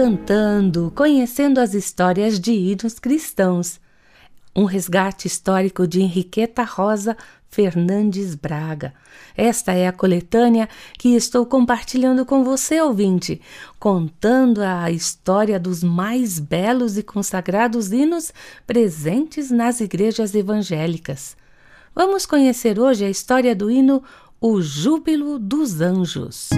Cantando, conhecendo as histórias de hinos cristãos. Um resgate histórico de Henriqueta Rosa Fernandes Braga. Esta é a coletânea que estou compartilhando com você, ouvinte, contando a história dos mais belos e consagrados hinos presentes nas igrejas evangélicas. Vamos conhecer hoje a história do hino O Júbilo dos Anjos.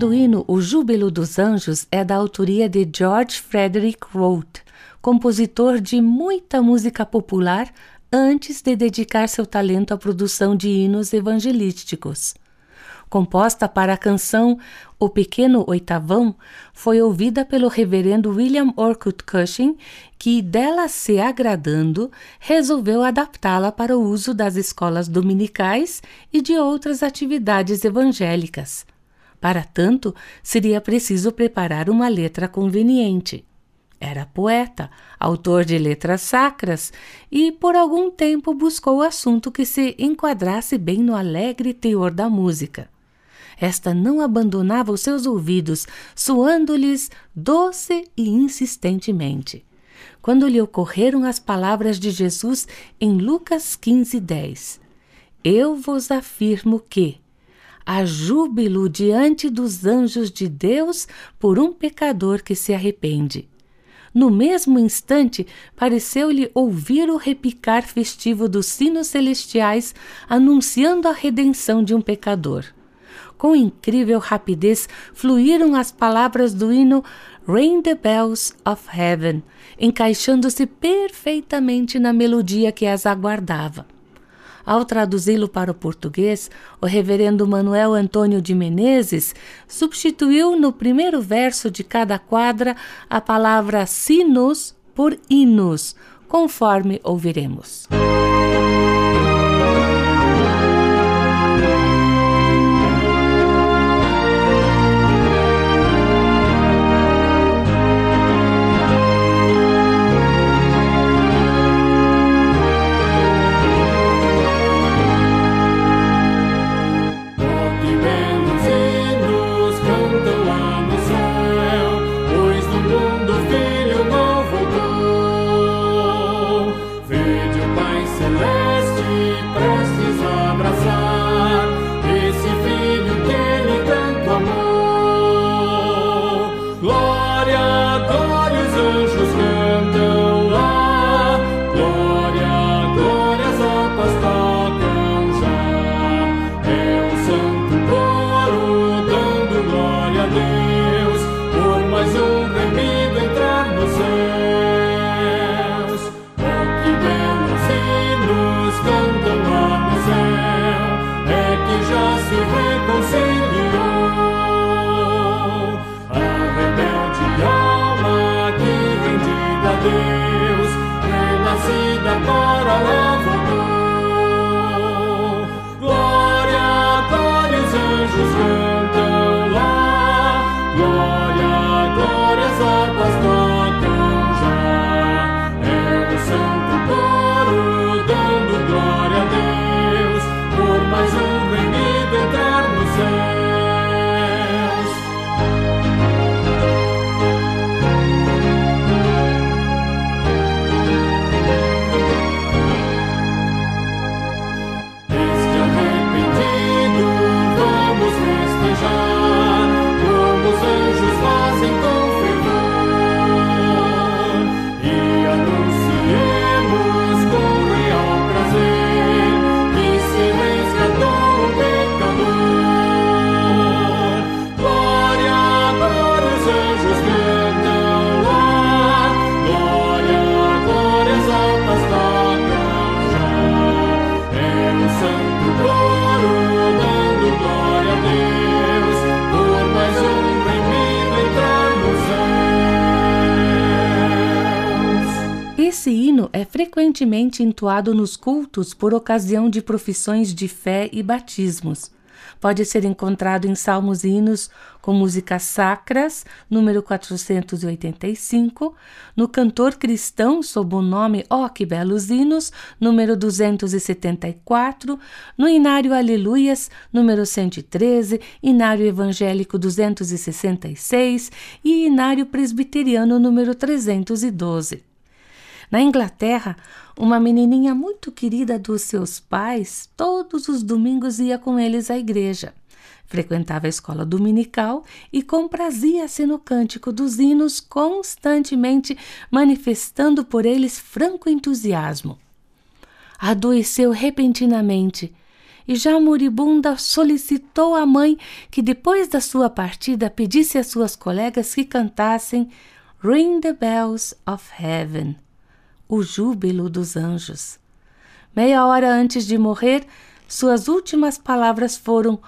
Do hino O Júbilo dos Anjos é da autoria de George Frederick Roth, compositor de muita música popular antes de dedicar seu talento à produção de hinos evangelísticos. Composta para a canção O Pequeno Oitavão, foi ouvida pelo reverendo William Orcutt Cushing, que, dela se agradando, resolveu adaptá-la para o uso das escolas dominicais e de outras atividades evangélicas. Para tanto, seria preciso preparar uma letra conveniente. Era poeta, autor de letras sacras, e por algum tempo buscou assunto que se enquadrasse bem no alegre teor da música. Esta não abandonava os seus ouvidos, soando-lhes doce e insistentemente. Quando lhe ocorreram as palavras de Jesus em Lucas 15, 10: Eu vos afirmo que, há júbilo diante dos anjos de Deus por um pecador que se arrepende. No mesmo instante, pareceu-lhe ouvir o repicar festivo dos sinos celestiais anunciando a redenção de um pecador. Com incrível rapidez fluíram as palavras do hino Ring the Bells of Heaven, encaixando-se perfeitamente na melodia que as aguardava. Ao traduzi-lo para o português, o reverendo Manuel Antônio de Menezes substituiu no primeiro verso de cada quadra a palavra sinos por hinos, conforme ouviremos. Frequentemente entoado nos cultos por ocasião de profissões de fé e batismos. Pode ser encontrado em salmos e hinos com músicas sacras, número 485, no cantor cristão sob o nome Ó oh, que belos hinos, número 274, no inário Aleluias, número 113, inário evangélico 266 e inário presbiteriano número 312. Na Inglaterra, uma menininha muito querida dos seus pais todos os domingos ia com eles à igreja. Frequentava a escola dominical e comprazia-se no cântico dos hinos, constantemente manifestando por eles franco entusiasmo. Adoeceu repentinamente e, já moribunda, solicitou à mãe que, depois da sua partida, pedisse às suas colegas que cantassem Ring the Bells of Heaven o júbilo dos anjos. Meia hora antes de morrer, suas últimas palavras foram: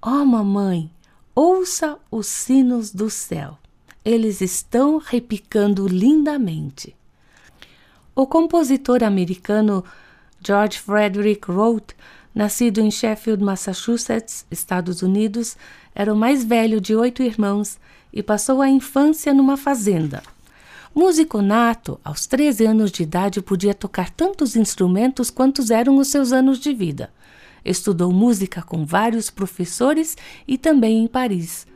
Ó oh, mamãe, ouça os sinos do céu. Eles estão repicando lindamente. O compositor americano George Frederick Roth, nascido em Sheffield, Massachusetts, Estados Unidos, era o mais velho de oito irmãos e passou a infância numa fazenda. Músico nato, aos 13 anos de idade podia tocar tantos instrumentos quantos eram os seus anos de vida. Estudou música com vários professores e também em Paris.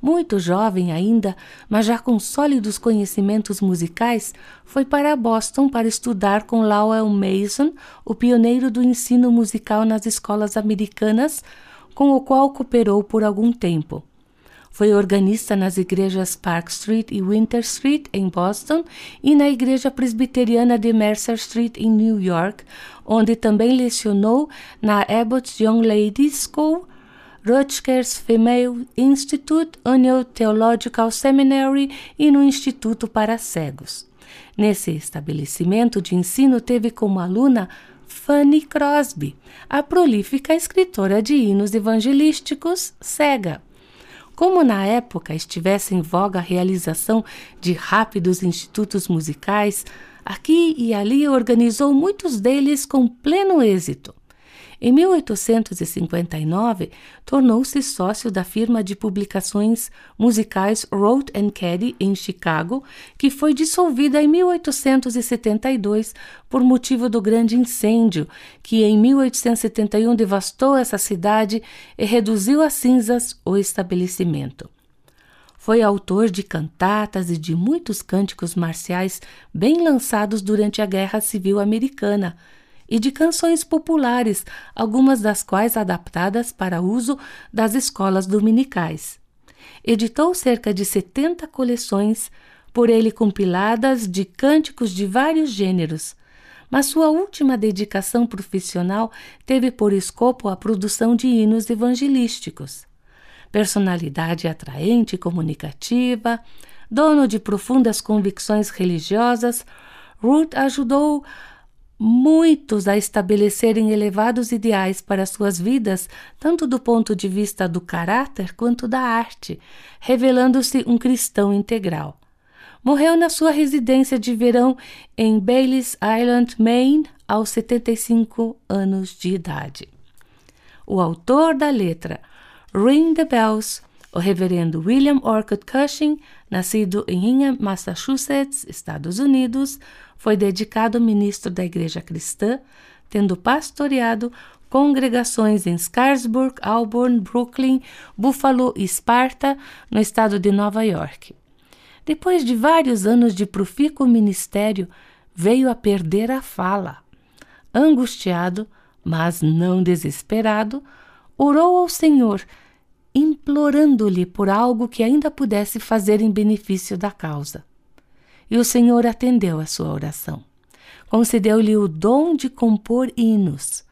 Muito jovem ainda, mas já com sólidos conhecimentos musicais, foi para Boston para estudar com Lowell Mason, o pioneiro do ensino musical nas escolas americanas, com o qual cooperou por algum tempo. Foi organista nas igrejas Park Street e Winter Street, em Boston, e na igreja presbiteriana de Mercer Street, em New York, onde também lecionou na Abbott Young Ladies School, Rutgers Female Institute, Union Theological Seminary e no Instituto para Cegos. Nesse estabelecimento de ensino teve como aluna Fanny Crosby, a prolífica escritora de hinos evangelísticos cega. Como na época estivesse em voga a realização de rápidos institutos musicais, aqui e ali organizou muitos deles com pleno êxito. Em 1859, tornou-se sócio da firma de publicações musicais Roth Caddy em Chicago, que foi dissolvida em 1872 por motivo do grande incêndio que em 1871 devastou essa cidade e reduziu a cinzas o estabelecimento. Foi autor de cantatas e de muitos cânticos marciais bem lançados durante a Guerra Civil Americana e de canções populares, algumas das quais adaptadas para uso das escolas dominicais. Editou cerca de 70 coleções, por ele compiladas de cânticos de vários gêneros, mas sua última dedicação profissional teve por escopo a produção de hinos evangelísticos. Personalidade atraente e comunicativa, dono de profundas convicções religiosas, Ruth ajudou muitos a estabelecerem elevados ideais para suas vidas, tanto do ponto de vista do caráter quanto da arte, revelando-se um cristão integral. Morreu na sua residência de verão em Baylis Island, Maine, aos 75 anos de idade. O autor da letra Ring the Bells, o reverendo William Orcutt Cushing, nascido em Hingham, Massachusetts, Estados Unidos, foi dedicado ministro da Igreja Cristã, tendo pastoreado congregações em Scarsburg, Auburn, Brooklyn, Buffalo e Sparta, no estado de Nova York. Depois de vários anos de profícuo ministério, veio a perder a fala. Angustiado, mas não desesperado, orou ao Senhor, implorando-lhe por algo que ainda pudesse fazer em benefício da causa e o Senhor atendeu a sua oração. Concedeu-lhe o dom de compor hinos,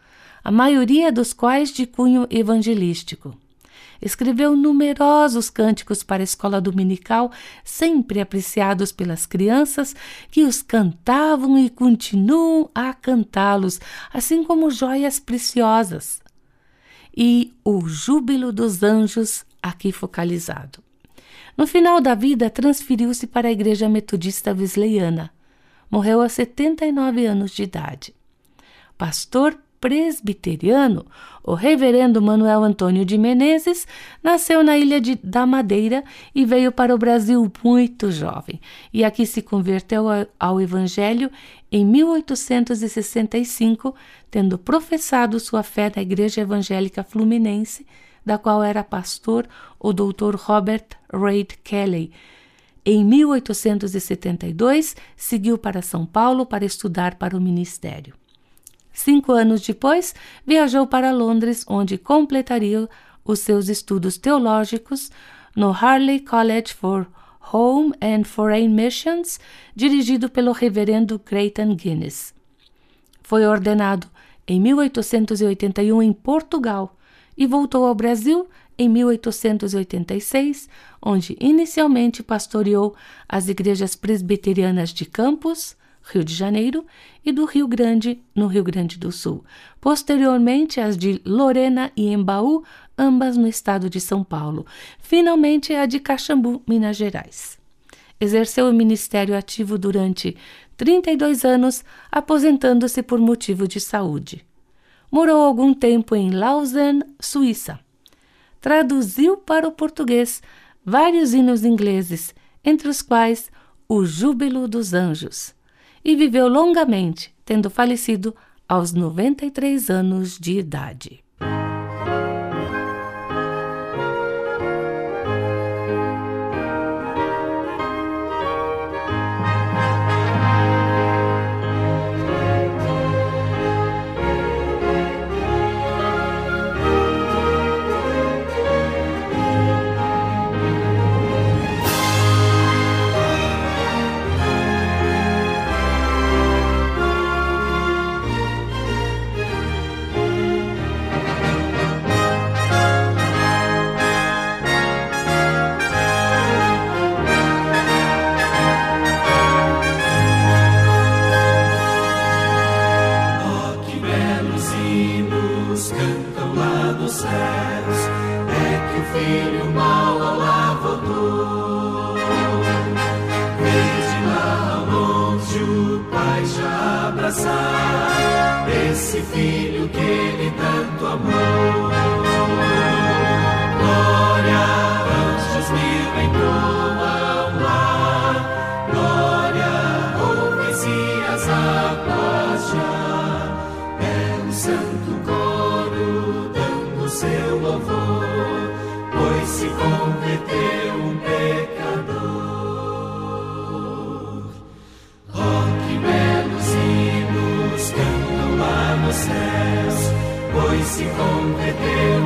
a maioria dos quais de cunho evangelístico. Escreveu numerosos cânticos para a escola dominical, sempre apreciados pelas crianças que os cantavam e continuam a cantá-los, assim como joias preciosas. E o júbilo dos anjos aqui focalizado. No final da vida, transferiu-se para a Igreja Metodista Wesleyana. Morreu aos 79 anos de idade. Pastor presbiteriano, o reverendo Manuel Antônio de Menezes nasceu na ilha de, da Madeira e veio para o Brasil muito jovem, e aqui se converteu ao, ao Evangelho em 1865, tendo professado sua fé na Igreja Evangélica Fluminense da qual era pastor o Dr. Robert Reid Kelly. Em 1872, seguiu para São Paulo para estudar para o ministério. Cinco anos depois, viajou para Londres, onde completaria os seus estudos teológicos no Harley College for Home and Foreign Missions, dirigido pelo reverendo Creighton Guinness. Foi ordenado em 1881 em Portugal e voltou ao Brasil em 1886, onde inicialmente pastoreou as igrejas presbiterianas de Campos, Rio de Janeiro, e do Rio Grande, no Rio Grande do Sul. Posteriormente, as de Lorena e Embaú, ambas no estado de São Paulo. Finalmente, a de Caxambu, Minas Gerais. Exerceu o ministério ativo durante 32 anos, aposentando-se por motivo de saúde morou algum tempo em Lausanne, Suíça. Traduziu para o português vários hinos ingleses, entre os quais O Júbilo dos Anjos, e viveu longamente, tendo falecido aos 93 anos de idade. Esse filho que ele tanto amou. Glória, anjos mil entoam lá, glória, ouvem-se as águas já. É o santo coro dando seu louvor, pois se converteu um se converteu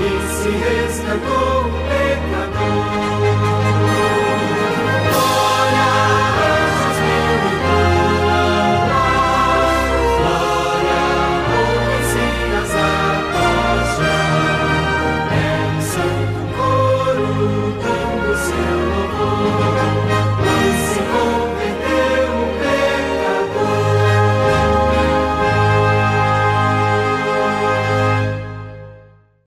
se resgatou